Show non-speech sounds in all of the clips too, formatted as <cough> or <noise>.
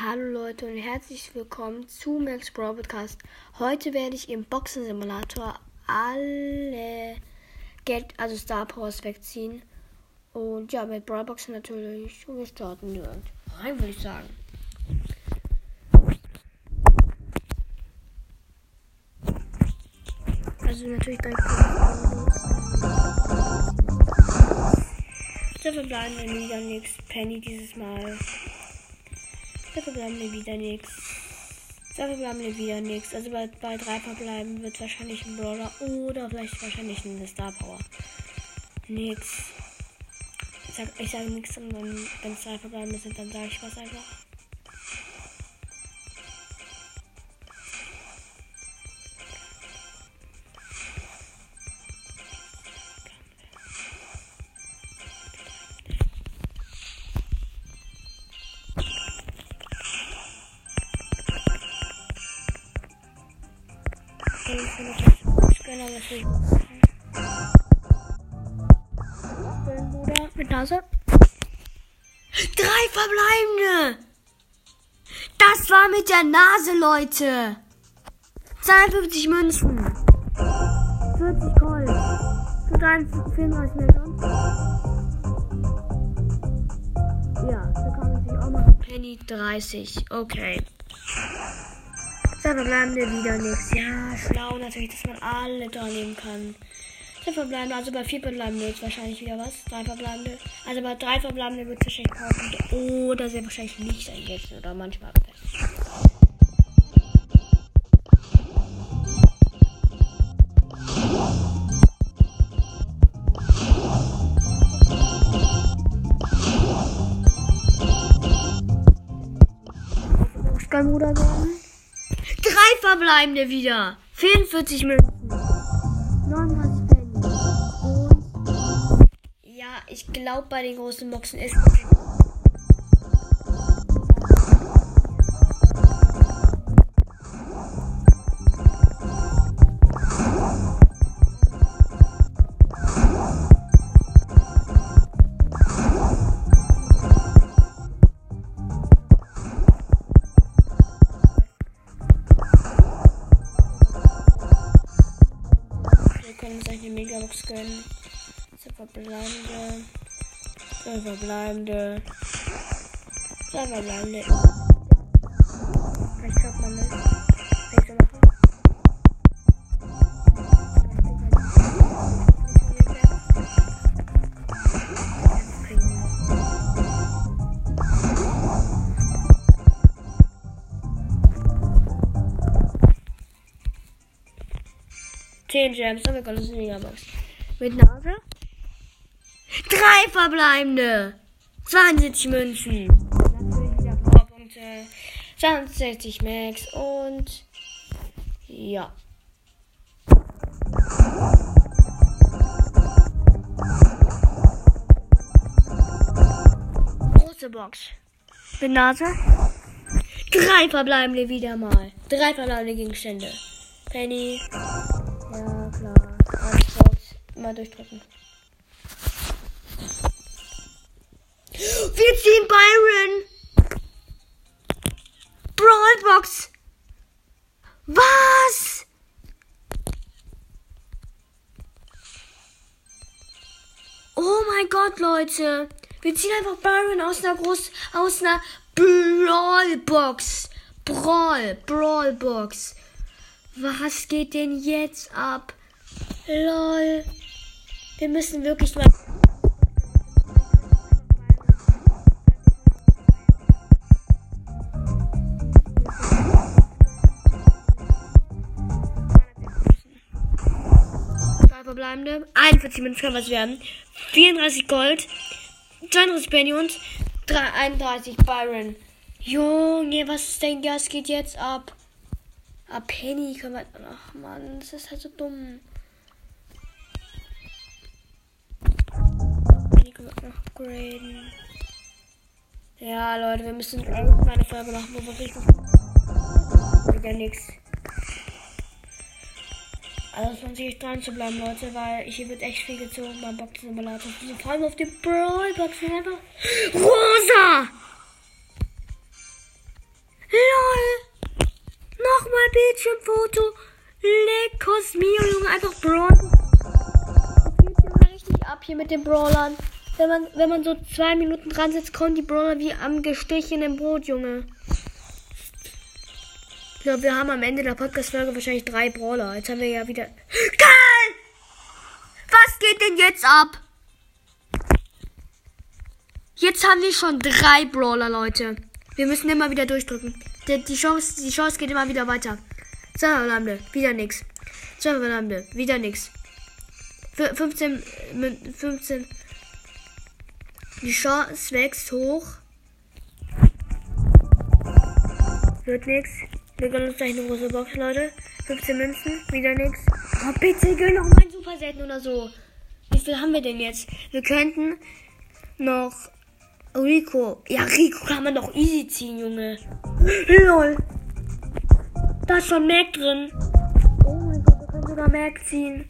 Hallo Leute und herzlich willkommen zu Max Brawl Podcast. Heute werde ich im Boxen Simulator alle Geld, also Star Powers wegziehen. Und ja, mit Brawl Boxen natürlich. Und wir starten direkt rein, würde ich sagen. Also natürlich direkt. Dafür bleiben wir wieder nichts. Penny dieses Mal. Dafür bleiben wir wieder nichts. Dafür bleiben wir wieder nichts. Also bei, bei drei verbleiben wird wahrscheinlich ein Brawler oder vielleicht wahrscheinlich eine Star Power. Nix. Ich sage sag nichts und dann, wenn es drei verbleiben sind, dann sage ich was einfach. Bruder mit Nase. Drei verbleibende! Das war mit der Nase, Leute! 52 Münzen. 40 Gold. Für 34 mehr sonst. Ja, da kann man sich auch machen. Penny 30. Okay. Da verbleiben wir wieder nichts. Ja, schlau natürlich, dass man alle da nehmen kann. Drei verbleibende, also bei vier verbleibende jetzt wahrscheinlich wieder was. Drei verbleibende. Also bei drei verbleibende wird es wahrscheinlich kaufen. Oder sehr wahrscheinlich nicht einsetzen. Oder manchmal. Kein Bruder werden. Verbleibende wieder. 44 Münzen. 39 Penny. Und ja, ich glaube bei den großen Boxen ist. Können uns eine Megabox gönnen. Zwei verbleibende. Verbleibende. Verbleibende. Man. 10 Gems. Oh mein Gott, das ist eine Megabox. Mit Nase. Drei verbleibende. 72 Münzen. Natürlich wieder Powerpunkte. 62 Max und ja. Große Box. Mit Nase. Drei verbleibende wieder mal. Drei verbleibende Gegenstände. Penny. Ja, klar. Antwort. Mal durchdrücken. Wir ziehen Byron. Brawlbox. Was? Oh mein Gott, Leute. Wir ziehen einfach Byron aus einer groß, aus einer Brawlbox. Brawl, Brawlbox. Was geht denn jetzt ab? Lol. Wir müssen wirklich mal. Verbleibende. 41 Münzen kann was werden. 34 Gold. 32 Penny und 31 Byron. Junge, was ist denn das? geht jetzt ab? Ah, Penny können wir. Ach man, das ist halt so dumm. Penny können wir noch upgraden. Ja, Leute, wir müssen irgendwann eine Folge machen, wo wir richtig. Wieder nix. Also es lohnt sich dran zu bleiben, Leute, weil hier wird echt viel gezogen beim Boxen-Simulator. Vor allem auf die Brawl-Boxen einfach. Rosa! Bildschirmfoto. Leckos Mio, Junge. Einfach Brawl. Geht hier richtig ab hier mit den Brawlern. Wenn man, wenn man so zwei Minuten dran sitzt, kommen die Brawler wie am gestichenen Brot, Junge. Ich glaube, wir haben am Ende der Podcast-Folge wahrscheinlich drei Brawler. Jetzt haben wir ja wieder. Karl! Was geht denn jetzt ab? Jetzt haben wir schon drei Brawler, Leute. Wir müssen immer wieder durchdrücken. Die, Chance, die Chance geht immer wieder weiter. Zwei Verdammte, wieder nix. Zwei Verdammte, wieder nix. 15, 15. Die Chance wächst hoch. Wird nix. Wir gönnen uns gleich eine große Box, Leute. 15 Münzen, wieder nix. Oh, bitte gönn noch mal ein Super Selten oder so. Wie viel haben wir denn jetzt? Wir könnten noch Rico. Ja, Rico kann man doch easy ziehen, Junge. <laughs> Lol. Da ist schon Mac drin. Oh mein Gott, wir können sogar Mac ziehen.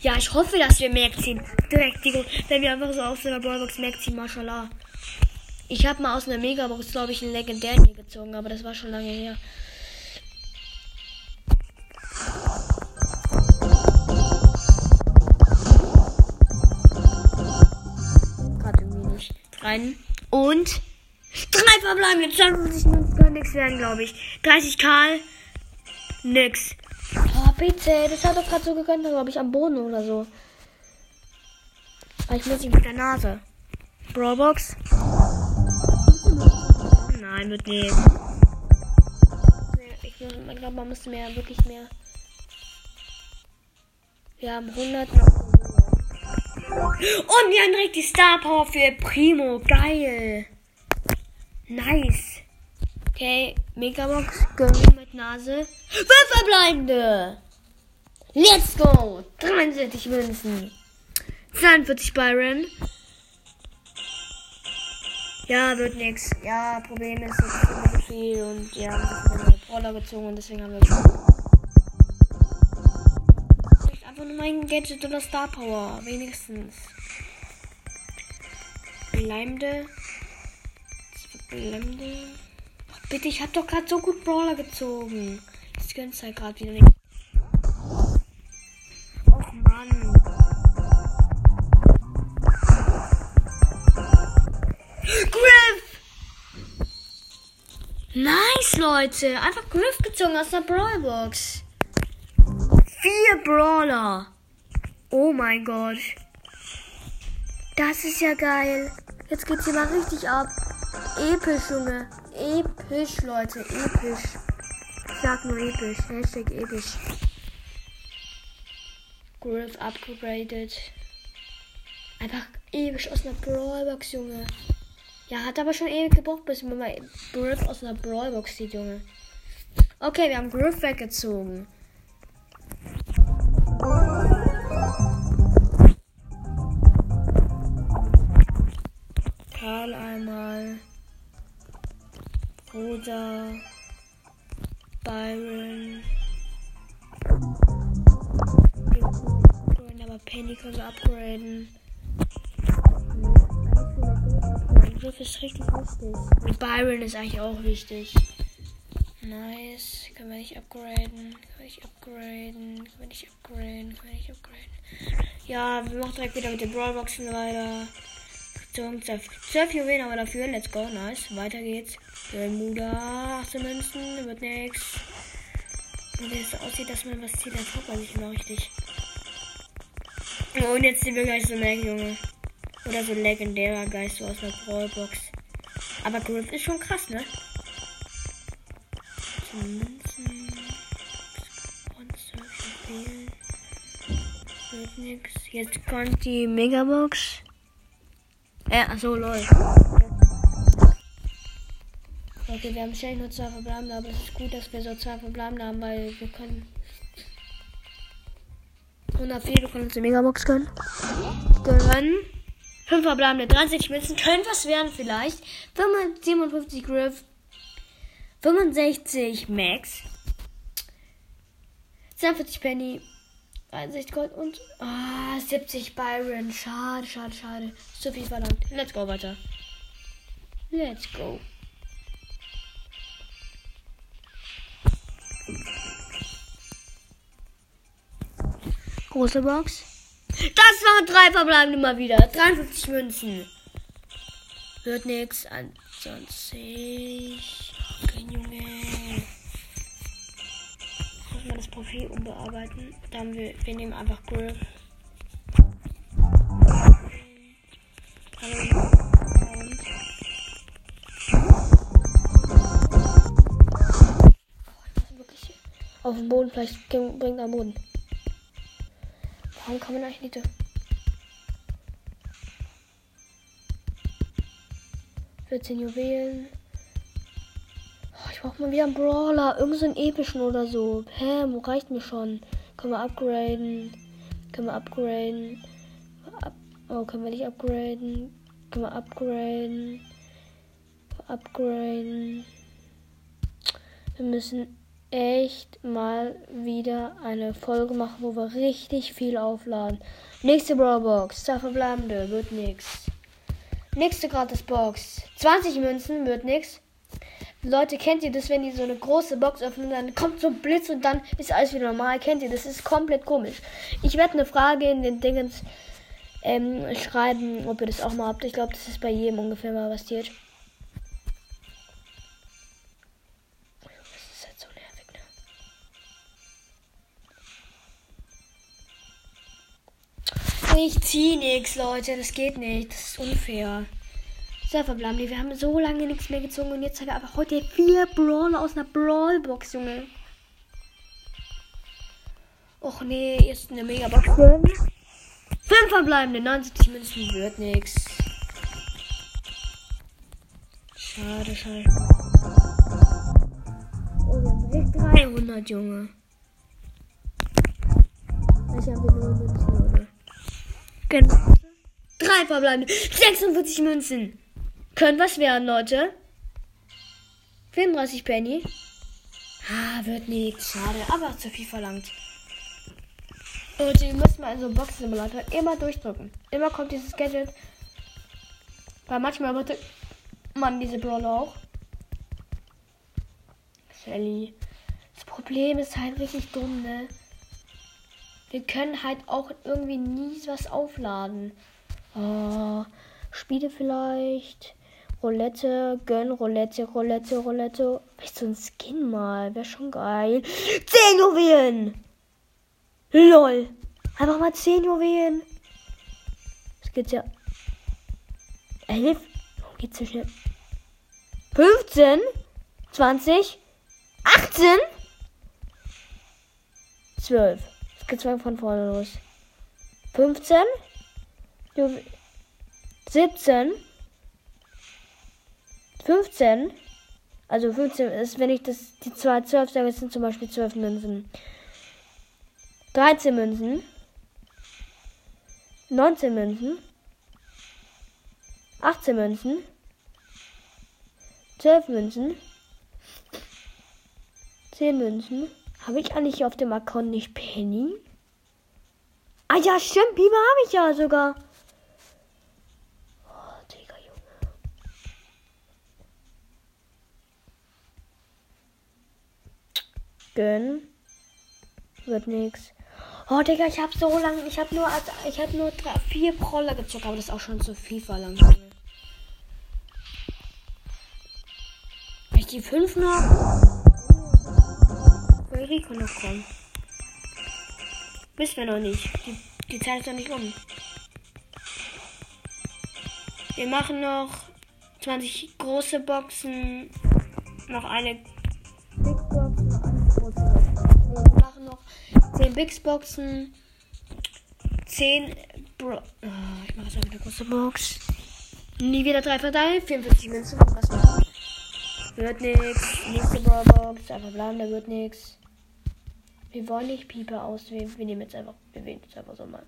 Ja, ich hoffe, dass wir Mac ziehen. Direkt, Digga. Wenn wir einfach so aus der Brawlbox Mac ziehen, mashallah. Ich habe mal aus einer Megabox, glaube ich, einen legendären hier gezogen, aber das war schon lange her. rein. Und drei verbleibende 52 Minuten können nichts werden, glaube ich. 30 Karl, nix. Oh, bitte, das hat doch gerade so gegönnt, glaube ich, am Boden oder so. Aber ich muss nicht mit der Nase. Brawlbox. Nein, wird nicht. Ich glaube, man müsste mehr, wirklich mehr. Wir haben 100 noch. Und wir haben direkt die Star Power für Primo. Geil. Nice. Okay, Megabox, mit Nase. Fünf verbleibende. Let's go. 73 Münzen. 42 Byron. Ja, wird nix. Ja, Problem ist, es ist immer viel und ja, haben Brawler gezogen und deswegen haben wir einfach nur mein Gadget oder Star Power. Wenigstens. Bleibende. Bleibende. Bitte, ich hab doch gerade so gut Brawler gezogen. Das gönnt halt gerade wieder nicht. Och Mann. Griff! Nice, Leute. Einfach Griff gezogen aus der Brawlbox. Vier Brawler. Oh mein Gott. Das ist ja geil. Jetzt geht's hier mal richtig ab. Episch, Junge. Episch, Leute. Episch. Ich sag nur episch. Hashtag episch. Griff upgraded. Einfach episch aus einer Brawlbox, Junge. Ja, hat aber schon ewig gebraucht, bis man mal Griff aus einer Brawlbox sieht, Junge. Okay, wir haben Griff weggezogen. Rosa. Byron. Aber Penny können wir upgraden. Griff ist richtig wichtig. Und Byron ist eigentlich auch wichtig. Nice. Können wir nicht upgraden? Können wir nicht upgraden? Können wir nicht upgraden? Können wir nicht upgraden? Ja, wir machen direkt wieder mit den Brawlboxen weiter. 12 Juwelen aber dafür. Let's go. Nice. Weiter geht's. Bermuda. 18 Münzen. Wird nix. Und es aussieht, dass man was zieht, dann kommt man nicht immer richtig. Und jetzt sind wir gleich so Mag, Junge. Oder so legendärer Geist so aus der Brawlbox. Aber Griff ist schon krass, ne? Münzen. Wird nix. Jetzt kommt die Megabox. Äh, achso, lol. Okay, wir haben schnell nur zwei verbleibende, aber es ist gut, dass wir so zwei verbleibende haben, weil wir können. 104, wir können uns die Megabox gönnen. Gönnen. 5 verbleibende, 30 Münzen. Können was werden vielleicht. 57 Griff. 65 Max. 42 Penny. 61 Gold und ah, 70 Byron. Schade, schade, schade. Zu viel verlangt. Let's go weiter. Let's go. Große Box. Das waren drei verbleibende mal wieder. 53 Münzen. Wird nichts. 21. Kein okay, Junge. Muss mal das Profil umbearbeiten. Dann wir, wir nehmen einfach Griff. Auf dem Boden, vielleicht bringt er am Boden. Warum kann man eigentlich nicht 14 Juwelen. Ich brauche mal wieder einen Brawler. Irgend so epischen oder so. Pam, reicht mir schon. Können wir upgraden. Können wir upgraden. Oh, können wir nicht upgraden. Können wir upgraden. Upgraden. Wir müssen echt mal wieder eine Folge machen, wo wir richtig viel aufladen. Nächste Brawlbox. Da verbleibende wird nix. Nächste Gratis-Box. 20 Münzen wird nix. Leute, kennt ihr das, wenn die so eine große Box öffnen, dann kommt so ein Blitz und dann ist alles wieder normal? Kennt ihr das? ist komplett komisch. Ich werde eine Frage in den Dingens ähm, schreiben, ob ihr das auch mal habt. Ich glaube, das ist bei jedem ungefähr mal passiert. Ich zieh nix, Leute. Das geht nicht. Das ist unfair. So, verbleiben Wir haben so lange nichts mehr gezogen und jetzt haben wir aber heute vier Brawler aus einer Brawlbox, Junge. Och nee, jetzt eine Megabox. Fünf verbleibende, 79 Münzen wird nix. Schade, schade. Oh, wir haben 300, Junge. Ich habe nur Münzen, oder? Genau. Drei verbleibende. 46 Münzen. Können was werden, Leute. 34 Penny. Ah, wird nichts. Schade, aber zu viel verlangt. Leute, ihr müsst mal in so Box-Simulator immer durchdrücken. Immer kommt dieses Gadget. Weil manchmal wird man diese Brawler auch. Shelly. Das Problem ist halt richtig dumm, ne? Wir können halt auch irgendwie nie was aufladen. Oh, Spiele vielleicht. Roulette, gönn, Roulette, Roulette, Roulette. Vielleicht so ein Skin mal. Wäre schon geil. 10 Juwelen! LOL! Einfach mal 10 Juwelen. Das geht ja. 11? Warum geht's so schnell? 15? 20? 18? 12 gezwungen von vorne los. 15. 17. 15. Also 15 ist, wenn ich das die zwei 12 sage, sind zum Beispiel 12 Münzen. 13 Münzen. 19 Münzen. 18 Münzen. 12 Münzen. 10 Münzen. Habe ich eigentlich auf dem Account nicht Penny? Ah ja, stimmt, Biber habe ich ja sogar. Oh, Digga, Junge. Gönn. Wird nix. Oh, Digga, ich habe so lange, ich habe nur, ich habe nur drei, vier Proller gezockt, aber das ist auch schon zu viel verlangt. Ich die fünf noch. Rico noch kommen. Wissen wir noch nicht. Die, die Zeit ist noch nicht um. Wir machen noch 20 große Boxen. Noch eine 10 Big Boxen. 10 Bro. Oh, ich mache jetzt eine große Box. Nie wieder drei verteilen. 44 Münzen. Was noch? Wird nix. Nächste Brawl Box. Einfach bleiben, da wird nix. Wir wollen nicht Pieper auswählen. Wir nehmen jetzt einfach, wir wählen jetzt einfach so mal.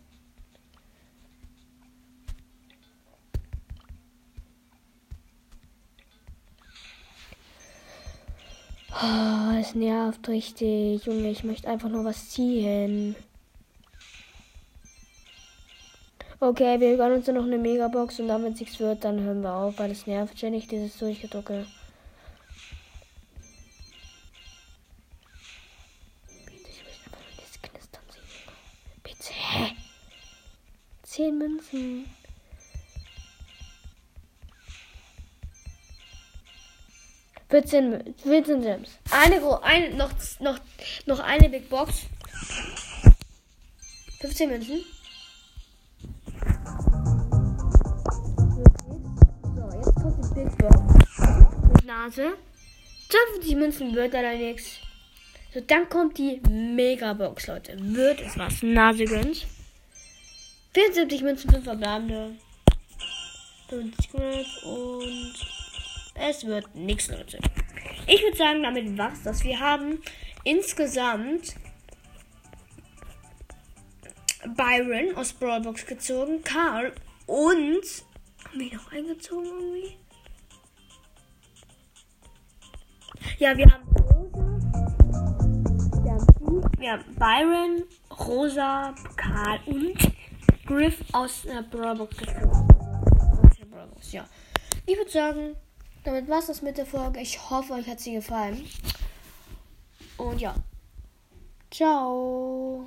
Oh, es nervt richtig. Junge, ich möchte einfach nur was ziehen. Okay, wir gönnen uns noch eine Megabox und damit nichts wird, dann hören wir auf, weil es nervt ständig dieses Durchgedrucke. 10 Münzen. Vierzehn, 14 Gems. Eine, eine, noch, noch, noch eine Big Box. 15 Münzen. So, jetzt kommt die Big Box. Mit Nase. 50 Münzen wird da nichts. So, dann kommt die Megabox, Leute. Wird es was? Nase gönnt. 74 Münzen, 5 verbleibende. 50 Griff und es wird nichts, Leute. Ich würde sagen, damit war's das. Wir haben insgesamt Byron aus Brawlbox gezogen, Karl und haben wir noch eingezogen irgendwie? Ja, wir haben Rosa, wir haben, wir haben Byron, Rosa, Karl und Griff aus der Brawlbox gezogen. Ja. Ich würde sagen, damit war es das mit der Folge. Ich hoffe, euch hat sie gefallen. Und ja. Ciao.